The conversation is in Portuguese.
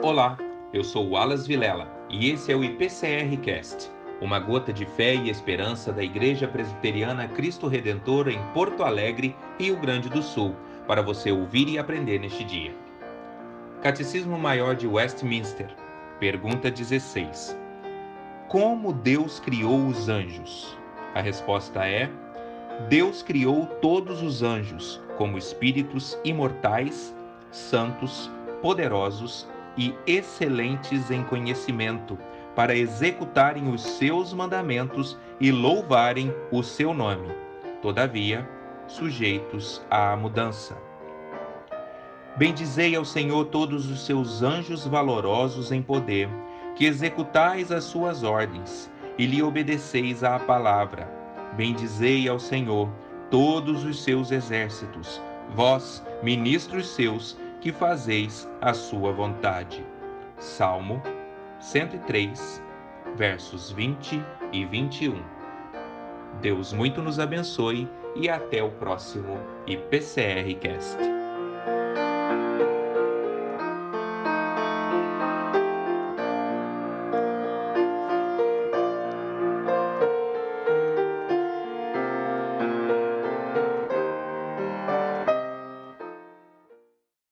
Olá, eu sou Wallace Vilela e esse é o IPCR Cast, uma gota de fé e esperança da Igreja Presbiteriana Cristo Redentor em Porto Alegre, Rio Grande do Sul, para você ouvir e aprender neste dia. Catecismo Maior de Westminster, pergunta 16. Como Deus criou os anjos? A resposta é: Deus criou todos os anjos como espíritos imortais, santos, poderosos e excelentes em conhecimento, para executarem os seus mandamentos e louvarem o seu nome, todavia, sujeitos à mudança. Bendizei ao Senhor todos os seus anjos valorosos em poder, que executais as suas ordens e lhe obedeceis à palavra. Bendizei ao Senhor todos os seus exércitos, vós, ministros seus, que fazeis a sua vontade. Salmo 103, versos 20 e 21. Deus muito nos abençoe e até o próximo IPCR Cast.